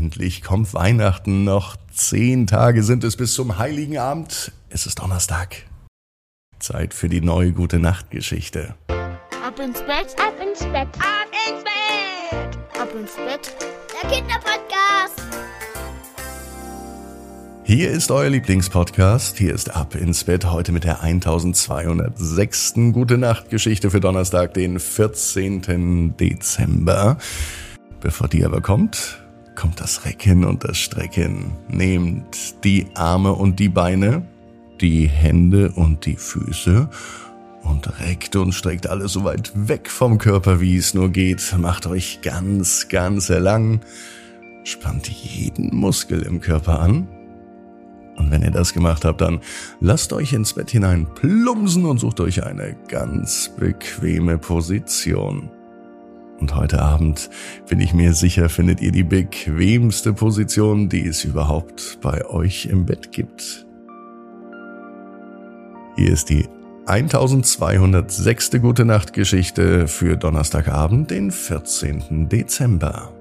endlich kommt Weihnachten. Noch zehn Tage sind es bis zum Heiligen Abend. Es ist Donnerstag. Zeit für die neue gute Nachtgeschichte. Ab ins Bett, ab ins Bett, ab ins Bett, ab ins Bett. Der Kinderpodcast. Hier ist euer Lieblingspodcast. Hier ist Ab ins Bett heute mit der 1206. Gute Nachtgeschichte für Donnerstag, den 14. Dezember. Bevor die aber kommt, kommt das Recken und das Strecken. Nehmt die Arme und die Beine, die Hände und die Füße und reckt und streckt alles so weit weg vom Körper, wie es nur geht. Macht euch ganz, ganz lang. Spannt jeden Muskel im Körper an und wenn ihr das gemacht habt, dann lasst euch ins Bett hinein plumsen und sucht euch eine ganz bequeme Position. Und heute Abend, bin ich mir sicher, findet ihr die bequemste Position, die es überhaupt bei euch im Bett gibt. Hier ist die 1206. Gute Nacht Geschichte für Donnerstagabend, den 14. Dezember.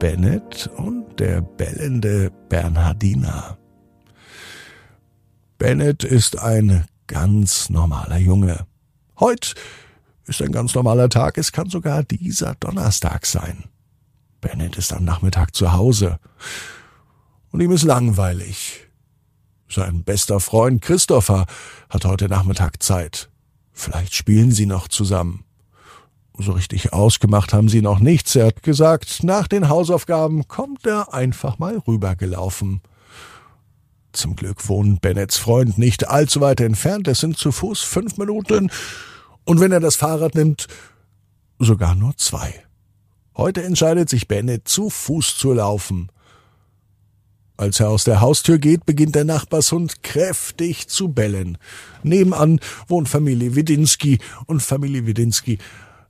Bennett und der bellende Bernhardiner. Bennett ist ein ganz normaler Junge. Heut ist ein ganz normaler Tag, es kann sogar dieser Donnerstag sein. Bennett ist am Nachmittag zu Hause. Und ihm ist langweilig. Sein bester Freund Christopher hat heute Nachmittag Zeit. Vielleicht spielen sie noch zusammen. So richtig ausgemacht haben sie noch nichts. Er hat gesagt, nach den Hausaufgaben kommt er einfach mal rübergelaufen. Zum Glück wohnt Bennets Freund nicht allzu weit entfernt. Es sind zu Fuß fünf Minuten. Und wenn er das Fahrrad nimmt, sogar nur zwei. Heute entscheidet sich Bennett, zu Fuß zu laufen. Als er aus der Haustür geht, beginnt der Nachbarshund kräftig zu bellen. Nebenan wohnt Familie Widinski und Familie Widinski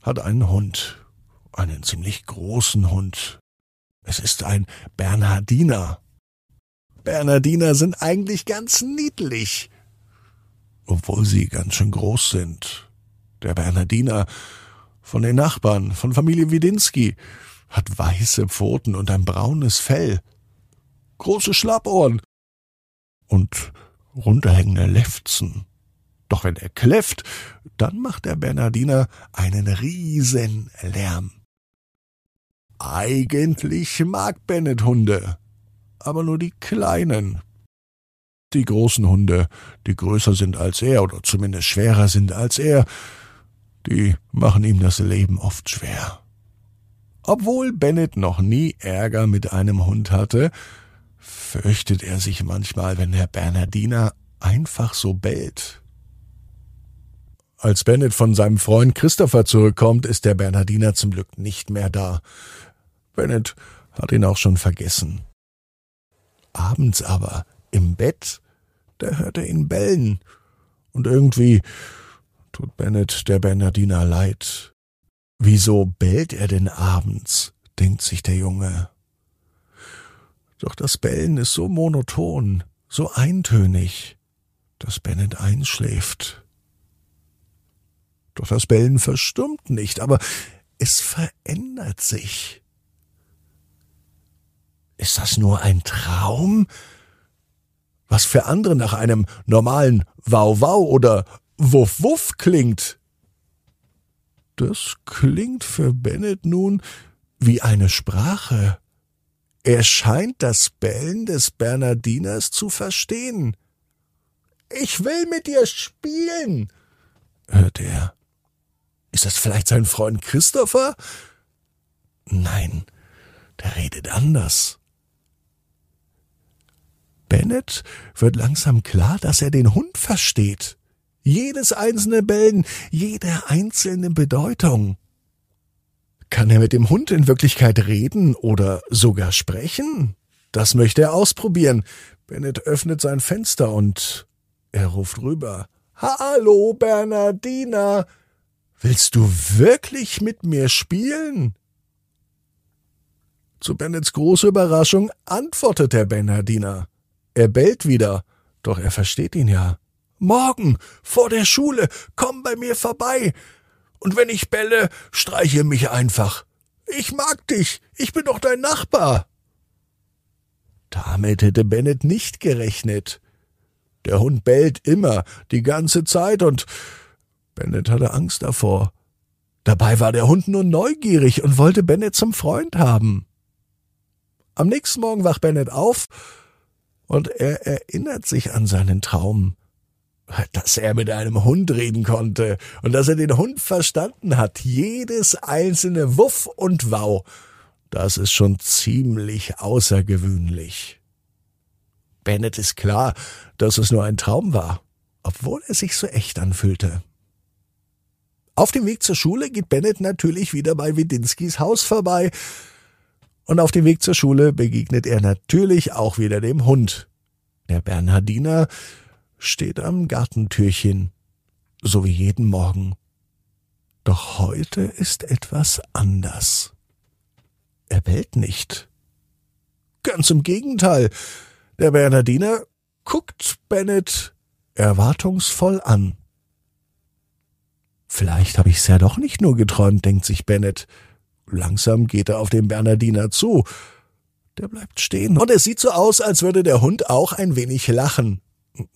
hat einen Hund. Einen ziemlich großen Hund. Es ist ein Bernhardiner. Bernardiner sind eigentlich ganz niedlich. Obwohl sie ganz schön groß sind. Der Bernardiner von den Nachbarn, von Familie Widinski, hat weiße Pfoten und ein braunes Fell, große Schlappohren und runterhängende Lefzen. Doch wenn er kläfft, dann macht der Bernardiner einen riesen Lärm. Eigentlich mag Bennett Hunde, aber nur die kleinen. Die großen Hunde, die größer sind als er oder zumindest schwerer sind als er, die machen ihm das Leben oft schwer. Obwohl Bennett noch nie Ärger mit einem Hund hatte, fürchtet er sich manchmal, wenn der Bernardiner einfach so bellt. Als Bennett von seinem Freund Christopher zurückkommt, ist der Bernardiner zum Glück nicht mehr da. Bennett hat ihn auch schon vergessen. Abends aber, im Bett, da hört er ihn bellen. Und irgendwie tut Bennett der Bernardiner leid. Wieso bellt er denn abends? denkt sich der Junge. Doch das Bellen ist so monoton, so eintönig, dass Bennett einschläft. Doch das Bellen verstummt nicht, aber es verändert sich. Ist das nur ein Traum? Was für andere nach einem normalen Wow-Wow oder Wuff-Wuff klingt. Das klingt für Bennett nun wie eine Sprache. Er scheint das Bellen des Bernardiners zu verstehen. Ich will mit dir spielen, hört er. Ist das vielleicht sein Freund Christopher? Nein, der redet anders. Bennett wird langsam klar, dass er den Hund versteht. Jedes einzelne Bellen, jede einzelne Bedeutung. Kann er mit dem Hund in Wirklichkeit reden oder sogar sprechen? Das möchte er ausprobieren. Bennett öffnet sein Fenster und er ruft rüber. Hallo, Bernardina. Willst du wirklich mit mir spielen? Zu Bennets große Überraschung antwortet der Bernardiner. Er bellt wieder, doch er versteht ihn ja. Morgen, vor der Schule, komm bei mir vorbei. Und wenn ich belle, streiche mich einfach. Ich mag dich, ich bin doch dein Nachbar. Damit hätte Bennett nicht gerechnet. Der Hund bellt immer, die ganze Zeit, und Bennett hatte Angst davor. Dabei war der Hund nur neugierig und wollte Bennett zum Freund haben. Am nächsten Morgen wacht Bennett auf und er erinnert sich an seinen Traum, dass er mit einem Hund reden konnte und dass er den Hund verstanden hat, jedes einzelne Wuff und Wow. Das ist schon ziemlich außergewöhnlich. Bennett ist klar, dass es nur ein Traum war, obwohl er sich so echt anfühlte. Auf dem Weg zur Schule geht Bennett natürlich wieder bei Widinskis Haus vorbei. Und auf dem Weg zur Schule begegnet er natürlich auch wieder dem Hund. Der Bernhardiner steht am Gartentürchen, so wie jeden Morgen. Doch heute ist etwas anders. Er bellt nicht. Ganz im Gegenteil. Der Bernhardiner guckt Bennett erwartungsvoll an. Vielleicht habe ich's ja doch nicht nur geträumt, denkt sich Bennett. Langsam geht er auf den Bernardiner zu. Der bleibt stehen und es sieht so aus, als würde der Hund auch ein wenig lachen.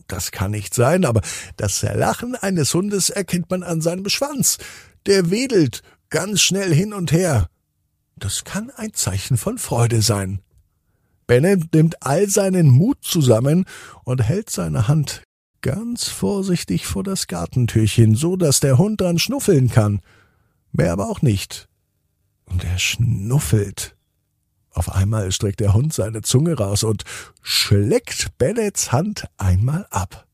Das kann nicht sein, aber das Lachen eines Hundes erkennt man an seinem Schwanz. Der wedelt ganz schnell hin und her. Das kann ein Zeichen von Freude sein. Bennett nimmt all seinen Mut zusammen und hält seine Hand ganz vorsichtig vor das Gartentürchen, so dass der Hund dran schnuffeln kann. Mehr aber auch nicht. Und er schnuffelt. Auf einmal streckt der Hund seine Zunge raus und schleckt Bennets Hand einmal ab.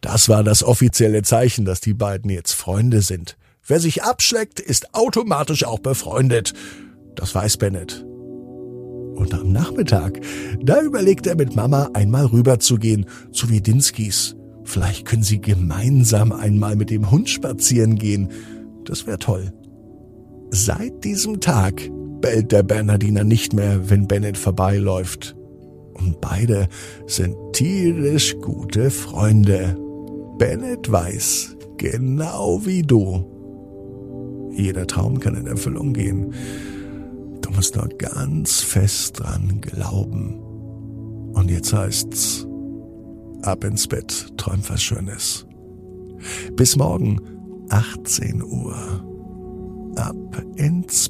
Das war das offizielle Zeichen, dass die beiden jetzt Freunde sind. Wer sich abschleckt, ist automatisch auch befreundet. Das weiß Bennett. Und am Nachmittag, da überlegt er mit Mama einmal rüberzugehen zu Widinskis. Vielleicht können sie gemeinsam einmal mit dem Hund spazieren gehen. Das wäre toll. Seit diesem Tag bellt der Bernardiner nicht mehr, wenn Bennett vorbeiläuft. Und beide sind tierisch gute Freunde. Bennett weiß, genau wie du. Jeder Traum kann in Erfüllung gehen. Du musst nur ganz fest dran glauben. Und jetzt heißt's, ab ins Bett, träum was Schönes. Bis morgen, 18 Uhr. Ab ins